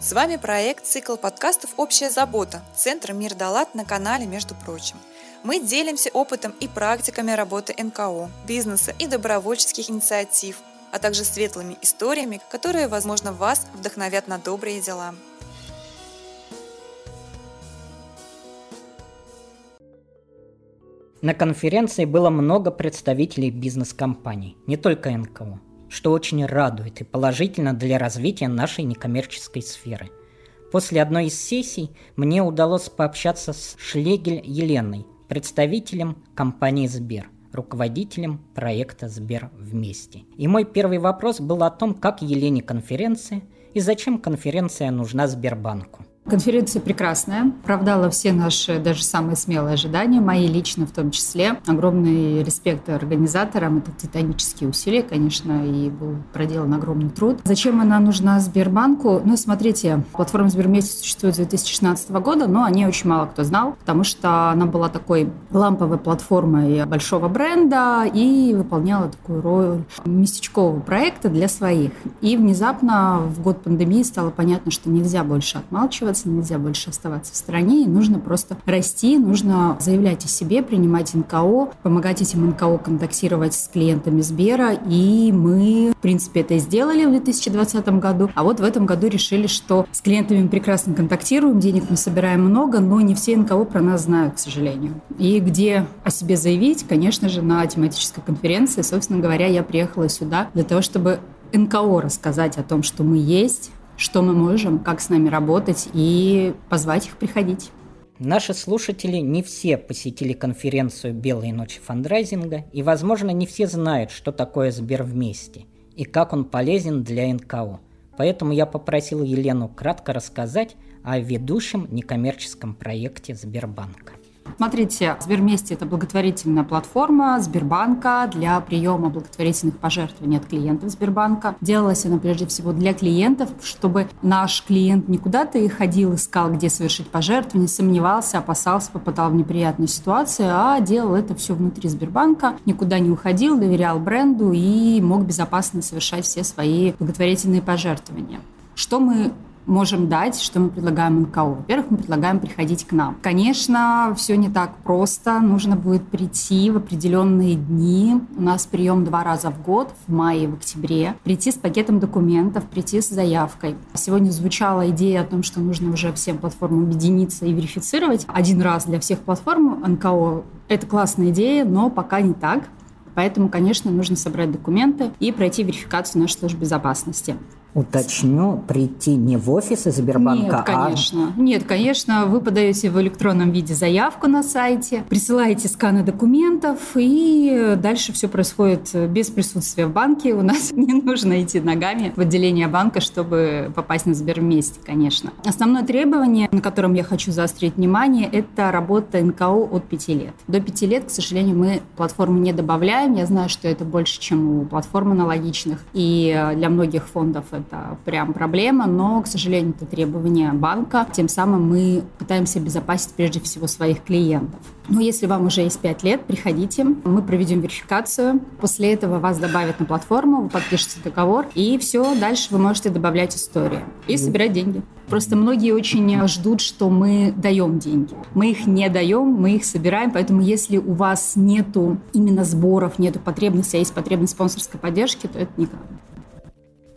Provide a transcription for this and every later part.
С вами проект «Цикл подкастов «Общая забота» Центра «Мир Далат» на канале «Между прочим». Мы делимся опытом и практиками работы НКО, бизнеса и добровольческих инициатив, а также светлыми историями, которые, возможно, вас вдохновят на добрые дела. На конференции было много представителей бизнес-компаний, не только НКО что очень радует и положительно для развития нашей некоммерческой сферы. После одной из сессий мне удалось пообщаться с Шлегель Еленой, представителем компании Сбер, руководителем проекта Сбер вместе. И мой первый вопрос был о том, как Елене конференция и зачем конференция нужна Сбербанку. Конференция прекрасная, оправдала все наши даже самые смелые ожидания, мои лично в том числе. Огромный респект организаторам, это титанические усилия, конечно, и был проделан огромный труд. Зачем она нужна Сбербанку? Ну, смотрите, платформа Сбермесяц существует с 2016 года, но о ней очень мало кто знал, потому что она была такой ламповой платформой большого бренда и выполняла такую роль местечкового проекта для своих. И внезапно в год пандемии стало понятно, что нельзя больше отмалчиваться, оставаться, нельзя больше оставаться в стране, и нужно просто расти, нужно заявлять о себе, принимать НКО, помогать этим НКО контактировать с клиентами Сбера, и мы, в принципе, это сделали в 2020 году, а вот в этом году решили, что с клиентами мы прекрасно контактируем, денег мы собираем много, но не все НКО про нас знают, к сожалению. И где о себе заявить, конечно же, на тематической конференции, собственно говоря, я приехала сюда для того, чтобы НКО рассказать о том, что мы есть, что мы можем, как с нами работать и позвать их приходить. Наши слушатели не все посетили конференцию «Белые ночи фандрайзинга», и, возможно, не все знают, что такое Сбер вместе и как он полезен для НКО. Поэтому я попросил Елену кратко рассказать о ведущем некоммерческом проекте Сбербанка. Смотрите, Сберместе – это благотворительная платформа Сбербанка для приема благотворительных пожертвований от клиентов Сбербанка. Делалась она прежде всего для клиентов, чтобы наш клиент не куда-то и ходил, искал, где совершить пожертвование, сомневался, опасался, попадал в неприятную ситуацию, а делал это все внутри Сбербанка, никуда не уходил, доверял бренду и мог безопасно совершать все свои благотворительные пожертвования. Что мы можем дать, что мы предлагаем НКО? Во-первых, мы предлагаем приходить к нам. Конечно, все не так просто. Нужно будет прийти в определенные дни. У нас прием два раза в год, в мае и в октябре. Прийти с пакетом документов, прийти с заявкой. Сегодня звучала идея о том, что нужно уже всем платформам объединиться и верифицировать один раз для всех платформ НКО. Это классная идея, но пока не так. Поэтому, конечно, нужно собрать документы и пройти верификацию нашей службы безопасности. Уточню, прийти не в офисы Сбербанка, Нет, конечно. А... Нет, конечно, вы подаете в электронном виде заявку на сайте, присылаете сканы документов, и дальше все происходит без присутствия в банке. У нас не нужно идти ногами в отделение банка, чтобы попасть на Сберместе, конечно. Основное требование, на котором я хочу заострить внимание, это работа НКО от 5 лет. До 5 лет, к сожалению, мы платформу не добавляем. Я знаю, что это больше, чем у платформ аналогичных. И для многих фондов это прям проблема, но, к сожалению, это требование банка. Тем самым мы пытаемся обезопасить прежде всего своих клиентов. Но если вам уже есть 5 лет, приходите, мы проведем верификацию. После этого вас добавят на платформу, вы подпишете договор, и все, дальше вы можете добавлять истории и собирать деньги. Просто многие очень ждут, что мы даем деньги. Мы их не даем, мы их собираем, поэтому если у вас нету именно сборов, нету потребности, а есть потребность спонсорской поддержки, то это никак.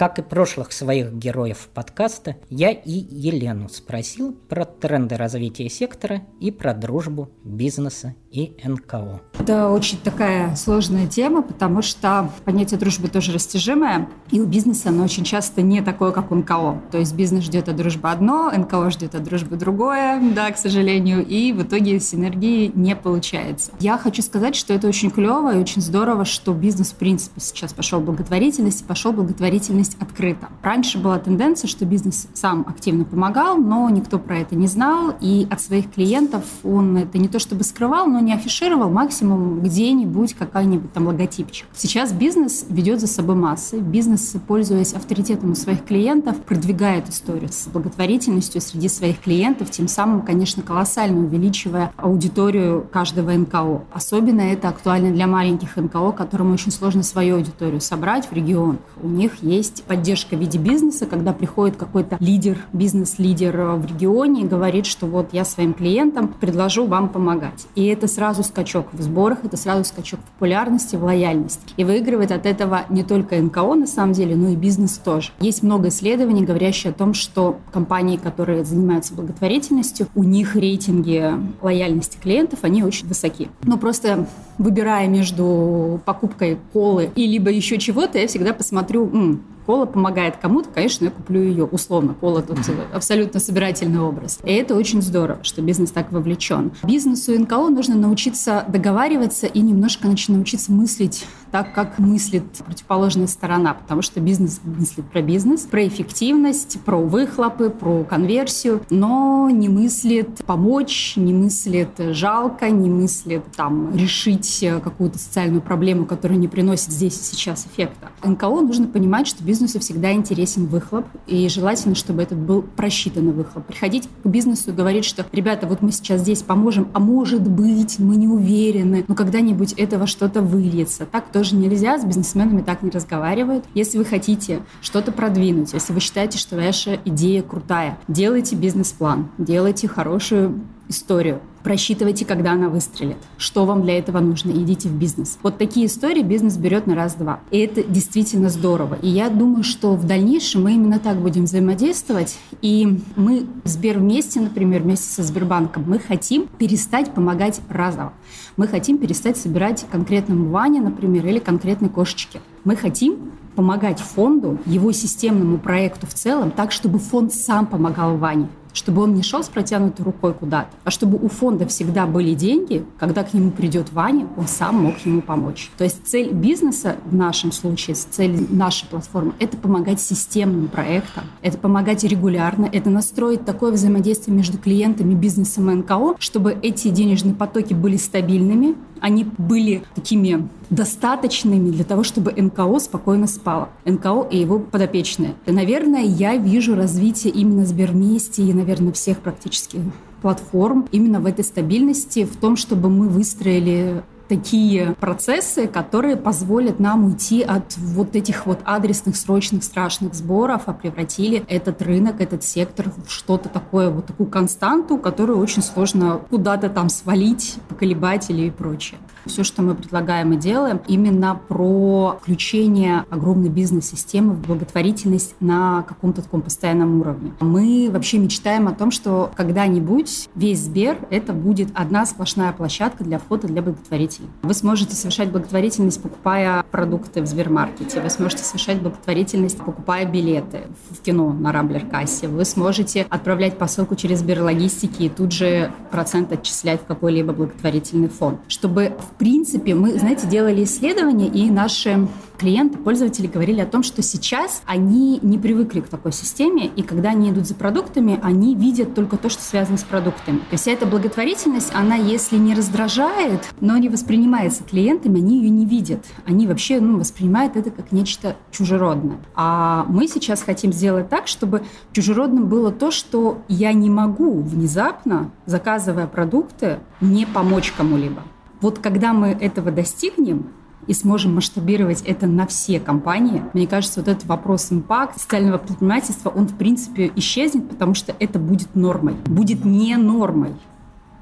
Как и прошлых своих героев подкаста, я и Елену спросил про тренды развития сектора и про дружбу бизнеса и НКО. Это очень такая сложная тема, потому что понятие дружбы тоже растяжимое, и у бизнеса оно очень часто не такое, как у НКО. То есть бизнес ждет от дружбы одно, НКО ждет от дружбы другое, да, к сожалению, и в итоге синергии не получается. Я хочу сказать, что это очень клево и очень здорово, что бизнес, в принципе, сейчас пошел в благотворительность, пошел в благотворительность открыто. Раньше была тенденция, что бизнес сам активно помогал, но никто про это не знал, и от своих клиентов он это не то чтобы скрывал, но не афишировал, максимум где-нибудь какая-нибудь там логотипчик. Сейчас бизнес ведет за собой массы. Бизнес, пользуясь авторитетом у своих клиентов, продвигает историю с благотворительностью среди своих клиентов, тем самым, конечно, колоссально увеличивая аудиторию каждого НКО. Особенно это актуально для маленьких НКО, которым очень сложно свою аудиторию собрать в регионах. У них есть поддержка в виде бизнеса, когда приходит какой-то лидер, бизнес-лидер в регионе и говорит, что вот я своим клиентам предложу вам помогать. И это сразу скачок в сборах, это сразу скачок в популярности, в лояльности. И выигрывает от этого не только НКО на самом деле, но и бизнес тоже. Есть много исследований, говорящие о том, что компании, которые занимаются благотворительностью, у них рейтинги лояльности клиентов, они очень высоки. Но просто выбирая между покупкой колы и либо еще чего-то, я всегда посмотрю, кола помогает кому-то, конечно, я куплю ее. Условно, кола тут абсолютно собирательный образ. И это очень здорово, что бизнес так вовлечен. Бизнесу НКО нужно научиться договариваться и немножко научиться мыслить так, как мыслит противоположная сторона, потому что бизнес мыслит про бизнес, про эффективность, про выхлопы, про конверсию, но не мыслит помочь, не мыслит жалко, не мыслит там решить какую-то социальную проблему, которая не приносит здесь и сейчас эффекта. НКО нужно понимать, что бизнесу всегда интересен выхлоп, и желательно, чтобы этот был просчитанный выхлоп. Приходить к бизнесу и говорить, что, ребята, вот мы сейчас здесь поможем, а может быть, мы не уверены, но когда-нибудь этого что-то выльется. Так тоже нельзя, с бизнесменами так не разговаривают. Если вы хотите что-то продвинуть, если вы считаете, что ваша идея крутая, делайте бизнес-план, делайте хорошую историю. Просчитывайте, когда она выстрелит. Что вам для этого нужно? Идите в бизнес. Вот такие истории бизнес берет на раз-два. И это действительно здорово. И я думаю, что в дальнейшем мы именно так будем взаимодействовать. И мы, Сбер вместе, например, вместе со Сбербанком, мы хотим перестать помогать разово. Мы хотим перестать собирать конкретному Ване, например, или конкретной кошечке. Мы хотим помогать фонду, его системному проекту в целом, так, чтобы фонд сам помогал Ване чтобы он не шел с протянутой рукой куда-то, а чтобы у фонда всегда были деньги, когда к нему придет Ваня, он сам мог ему помочь. То есть цель бизнеса в нашем случае, цель нашей платформы – это помогать системным проектам, это помогать регулярно, это настроить такое взаимодействие между клиентами, бизнесом и НКО, чтобы эти денежные потоки были стабильными, они были такими достаточными для того, чтобы НКО спокойно спало. НКО и его подопечные. И, наверное, я вижу развитие именно Сбермести и, наверное, всех практически платформ именно в этой стабильности, в том, чтобы мы выстроили такие процессы, которые позволят нам уйти от вот этих вот адресных, срочных, страшных сборов, а превратили этот рынок, этот сектор в что-то такое, вот такую константу, которую очень сложно куда-то там свалить, поколебать или и прочее. Все, что мы предлагаем и делаем, именно про включение огромной бизнес-системы в благотворительность на каком-то таком постоянном уровне. Мы вообще мечтаем о том, что когда-нибудь весь Сбер — это будет одна сплошная площадка для входа для благотворительности пути. Вы сможете совершать благотворительность, покупая продукты в Сбермаркете. Вы сможете совершать благотворительность, покупая билеты в кино на Рамблер-кассе. Вы сможете отправлять посылку через Сберлогистики и тут же процент отчислять в какой-либо благотворительный фонд. Чтобы, в принципе, мы, знаете, делали исследования, и наши клиенты, пользователи говорили о том, что сейчас они не привыкли к такой системе, и когда они идут за продуктами, они видят только то, что связано с продуктами. То есть вся эта благотворительность, она, если не раздражает, но не воспринимается клиентами, они ее не видят. Они вообще ну, воспринимают это как нечто чужеродное. А мы сейчас хотим сделать так, чтобы чужеродным было то, что я не могу внезапно, заказывая продукты, не помочь кому-либо. Вот когда мы этого достигнем, и сможем масштабировать это на все компании, мне кажется, вот этот вопрос импакт социального предпринимательства, он в принципе исчезнет, потому что это будет нормой. Будет не нормой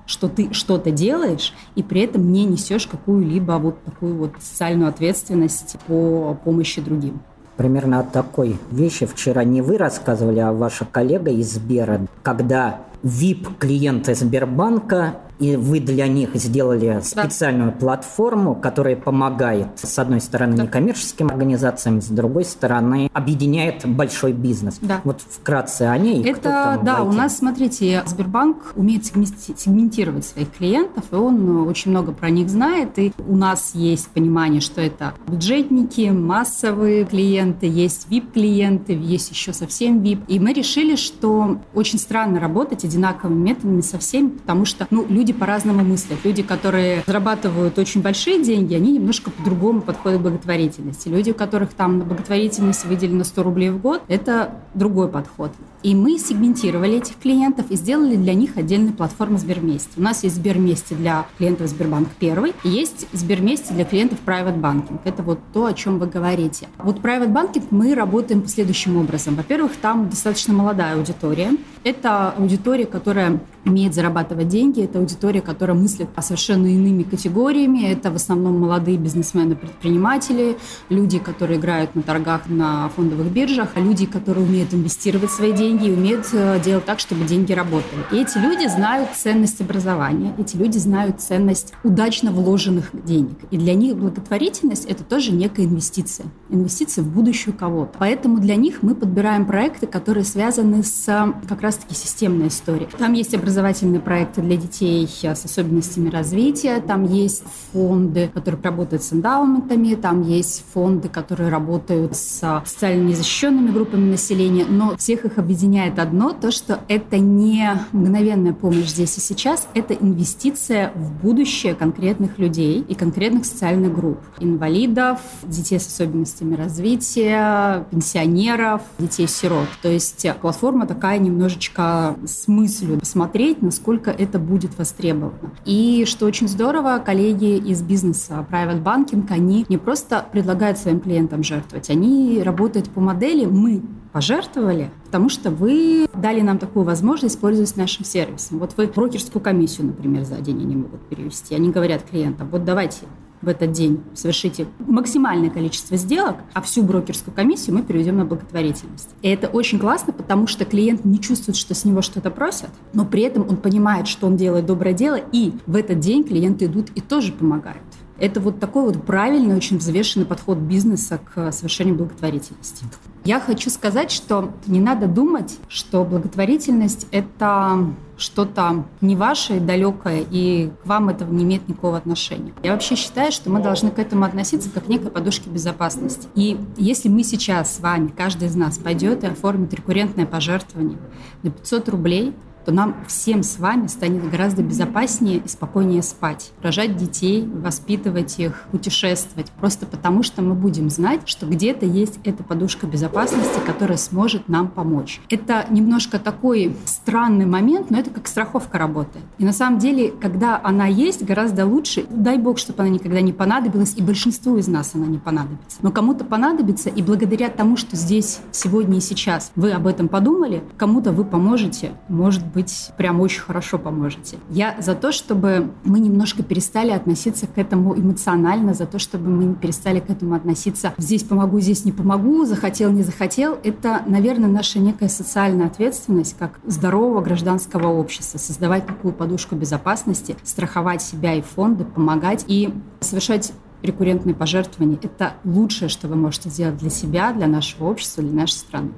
что ты что-то делаешь и при этом не несешь какую-либо вот такую вот социальную ответственность по помощи другим. Примерно о такой вещи вчера не вы рассказывали, а ваша коллега из Сбера, когда VIP-клиенты Сбербанка и вы для них сделали специальную да. платформу, которая помогает, с одной стороны, да. некоммерческим организациям, с другой стороны, объединяет большой бизнес. Да. Вот вкратце о ней. Это, да, войти. у нас, смотрите, Сбербанк умеет сегментировать своих клиентов, и он очень много про них знает, и у нас есть понимание, что это бюджетники, массовые клиенты, есть VIP-клиенты, есть еще совсем VIP. И мы решили, что очень странно работать одинаковыми методами со всеми, потому что, ну, люди люди по-разному мыслят. Люди, которые зарабатывают очень большие деньги, они немножко по-другому подходят к благотворительности. Люди, у которых там на благотворительность выделено 100 рублей в год, это другой подход. И мы сегментировали этих клиентов и сделали для них отдельную платформу Сбермести. У нас есть Сбермести для клиентов Сбербанк Первый есть Сбермести для клиентов Private Banking. Это вот то, о чем вы говорите. Вот Private Banking мы работаем следующим образом. Во-первых, там достаточно молодая аудитория. Это аудитория, которая умеет зарабатывать деньги. Это аудитория, которая мыслит совершенно иными категориями. Это в основном молодые бизнесмены, предприниматели, люди, которые играют на торгах на фондовых биржах, а люди, которые умеют инвестировать свои деньги и умеют э, делать так, чтобы деньги работали. И эти люди знают ценность образования, эти люди знают ценность удачно вложенных денег. И для них благотворительность – это тоже некая инвестиция. Инвестиция в будущее кого-то. Поэтому для них мы подбираем проекты, которые связаны с как раз-таки системной историей. Там есть образовательные проекты для детей с особенностями развития, там есть фонды, которые работают с эндаументами, там есть фонды, которые работают с социально незащищенными группами населения, но всех их объединяет одно, то, что это не мгновенная помощь здесь и сейчас, это инвестиция в будущее конкретных людей и конкретных социальных групп. Инвалидов, детей с особенностями развития, пенсионеров, детей-сирот. То есть платформа такая немножечко с мыслью посмотреть, насколько это будет востребовано. И что очень здорово, коллеги из бизнеса Private Banking, они не просто предлагают своим клиентам жертвовать, они работают по модели «мы пожертвовали, потому что вы дали нам такую возможность пользоваться нашим сервисом. Вот вы брокерскую комиссию, например, за день они могут перевести. Они говорят клиентам, вот давайте в этот день совершите максимальное количество сделок, а всю брокерскую комиссию мы переведем на благотворительность. И это очень классно, потому что клиент не чувствует, что с него что-то просят, но при этом он понимает, что он делает доброе дело, и в этот день клиенты идут и тоже помогают. Это вот такой вот правильный, очень взвешенный подход бизнеса к совершению благотворительности. Я хочу сказать, что не надо думать, что благотворительность – это что-то не ваше, далекое, и к вам это не имеет никакого отношения. Я вообще считаю, что мы должны к этому относиться как к некой подушке безопасности. И если мы сейчас с вами, каждый из нас пойдет и оформит рекуррентное пожертвование на 500 рублей, то нам всем с вами станет гораздо безопаснее и спокойнее спать, рожать детей, воспитывать их, путешествовать, просто потому что мы будем знать, что где-то есть эта подушка безопасности, которая сможет нам помочь. Это немножко такой странный момент, но это как страховка работает. И на самом деле, когда она есть, гораздо лучше, дай бог, чтобы она никогда не понадобилась, и большинству из нас она не понадобится. Но кому-то понадобится, и благодаря тому, что здесь, сегодня и сейчас вы об этом подумали, кому-то вы поможете, может быть, прям очень хорошо поможете. Я за то, чтобы мы немножко перестали относиться к этому эмоционально, за то, чтобы мы перестали к этому относиться «здесь помогу, здесь не помогу», «захотел, не захотел». Это, наверное, наша некая социальная ответственность как здорового гражданского общества, создавать такую подушку безопасности, страховать себя и фонды, помогать и совершать рекуррентные пожертвования. Это лучшее, что вы можете сделать для себя, для нашего общества, для нашей страны.